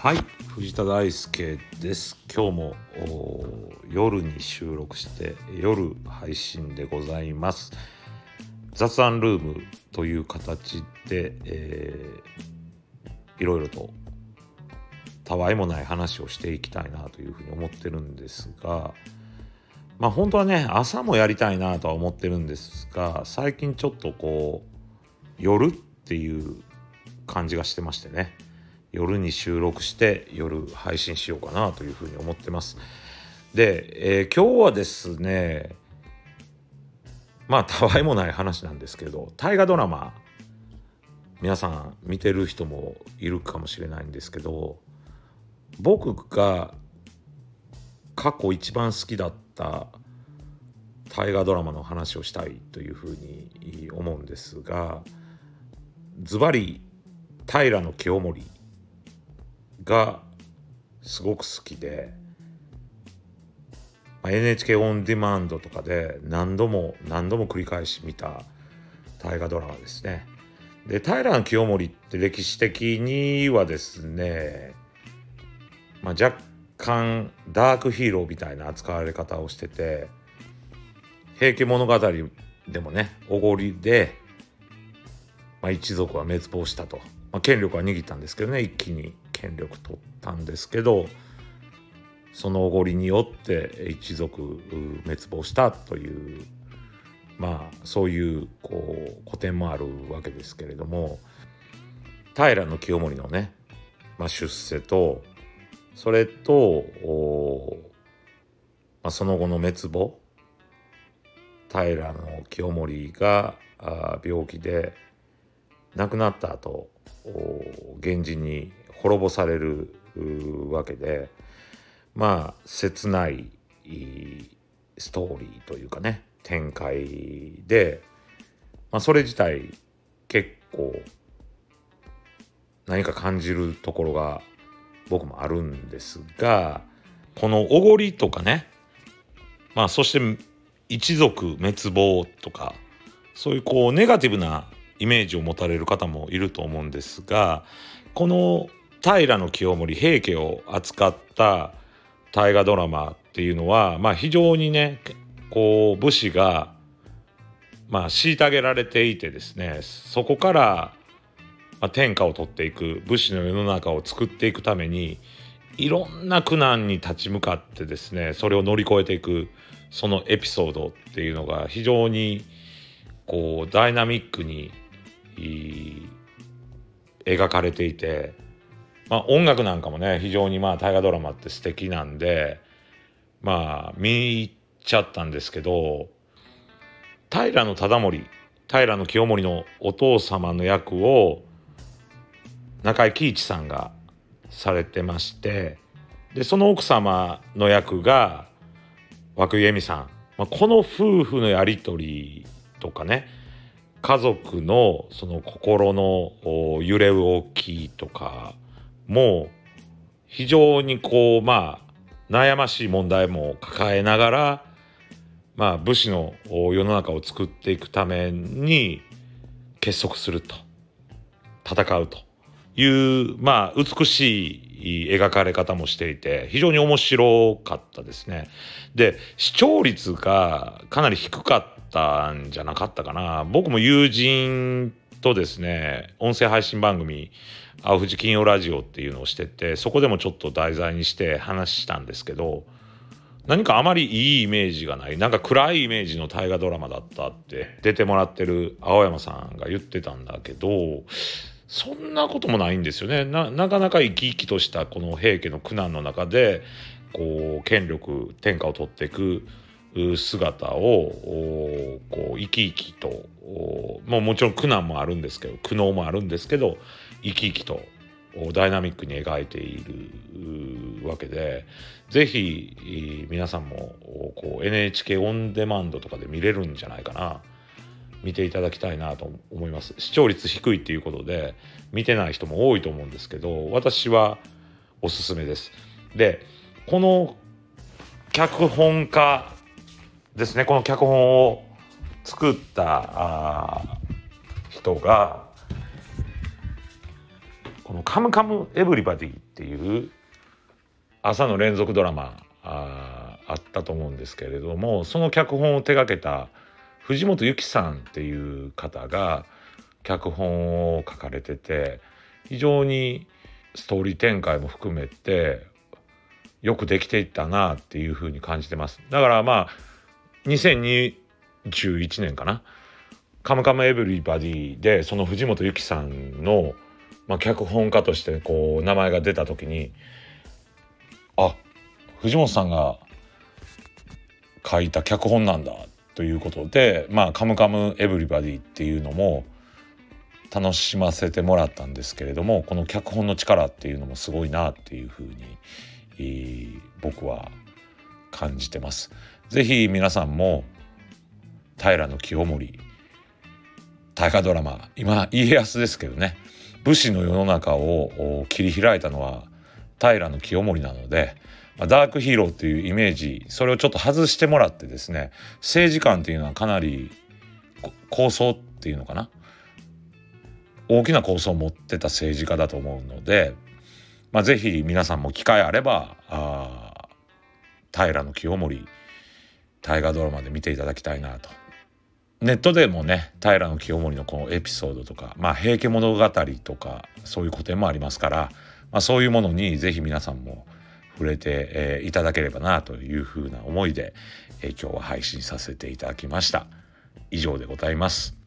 はい。藤田大輔です。今日も夜に収録して夜配信でございます。雑談ルームという形で、えー、いろいろとたわいもない話をしていきたいなというふうに思ってるんですがまあ本当はね朝もやりたいなとは思ってるんですが最近ちょっとこう夜っていう感じがしてましてね。夜に収録して夜配信しようかなというふうに思ってます。で、えー、今日はですねまあたわいもない話なんですけど大河ドラマ皆さん見てる人もいるかもしれないんですけど僕が過去一番好きだった大河ドラマの話をしたいというふうに思うんですがズバリ平清盛がすごく好きで、ま、NHK オンデマンドとかで何度も何度も繰り返し見た大河ドラマですね。で平清盛って歴史的にはですね、まあ、若干ダークヒーローみたいな扱われ方をしてて「平家物語」でもねおごりで、まあ、一族は滅亡したと、まあ、権力は握ったんですけどね一気に権力取ったんですけどそのおごりによって一族滅亡したというまあそういうこう古典もあるわけですけれども平清盛のね、まあ、出世とそれと、まあ、その後の滅亡平清盛が病気で亡くなった後源氏に滅ぼされるわけでまあ切ないストーリーというかね展開で、まあ、それ自体結構何か感じるところが僕もあるんですがこのおごりとかねまあそして一族滅亡とかそういうこうネガティブなイメージを持たれる方もいると思うんですがこの平清盛平家を扱った大河ドラマっていうのは、まあ、非常にねこう武士が、まあ、虐げられていてですねそこから、まあ、天下を取っていく武士の世の中を作っていくためにいろんな苦難に立ち向かってですねそれを乗り越えていくそのエピソードっていうのが非常にこうダイナミックに描かれていてまあ、音楽なんかもね非常にまあ大河ドラマって素敵なんでまあ見入っちゃったんですけど平忠盛平清盛のお父様の役を中井貴一さんがされてましてでその奥様の役が涌井絵美さん、まあ、この夫婦のやり取りとかね家族のその心の揺れ動きとかもう非常にこうまあ悩ましい問題も抱えながらまあ武士の世の中を作っていくために結束すると。戦うと。いうまあ美しい描かれ方もしていて非常に面白かったですね。で視聴率がかなり低かったんじゃなかったかな。僕も友人とですね音声配信番組「青藤金曜ラジオ」っていうのをしててそこでもちょっと題材にして話したんですけど何かあまりいいイメージがない。なんか暗いイメージの大河ドラマだったって出てもらってる青山さんが言ってたんだけどそんなこともないんですよね。なかなか生き生きとしたこの平家の苦難の中でこう権力天下を取っていく姿をこう生き生きとももちろん苦難もあるんですけど苦悩もあるんですけど生き生きとダイナミックに描いているわけで是非皆さんもこう NHK オンデマンドとかで見れるんじゃないかな。見ていただきたいなと思います。視聴率低いっていうことで見てない人も多いと思うんですけど私はおすすめです。でこの脚本家ですねこの脚本を作った人がこの「カムカムエブリバディ」っていう朝の連続ドラマああったと思うんですけれどもその脚本を手がけた藤本由紀さんっていう方が脚本を書かれてて非常にストーリー展開も含めてよくできていったなっていうふうに感じてます。だからまあ2021年かな「カムカムエヴリバディ」でその藤本由紀さんの、まあ、脚本家としてこう名前が出た時にあ藤本さんが書いた脚本なんだということで「まあ、カムカムエヴリバディ」っていうのも楽しませてもらったんですけれどもこの脚本の力っていうのもすごいなっていうふうに、えー、僕は感じてます。ぜひ皆さんも平清盛大河ドラマ今家康ですけどね武士の世の中を切り開いたのは平清盛なので、ダークヒーローっていうイメージそれをちょっと外してもらってですね政治観っていうのはかなり構想っていうのかな大きな構想を持ってた政治家だと思うので、まあ、ぜひ皆さんも機会あればあ平清盛大河ドラマで見ていただきたいなと。ネットでもね平清盛のこのエピソードとか、まあ、平家物語とかそういう古典もありますから、まあ、そういうものにぜひ皆さんも触れて、えー、いただければなというふうな思いで、えー、今日は配信させていただきました。以上でございます。